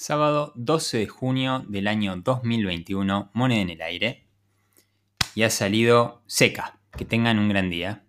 Sábado 12 de junio del año 2021, moneda en el aire. Y ha salido seca. Que tengan un gran día.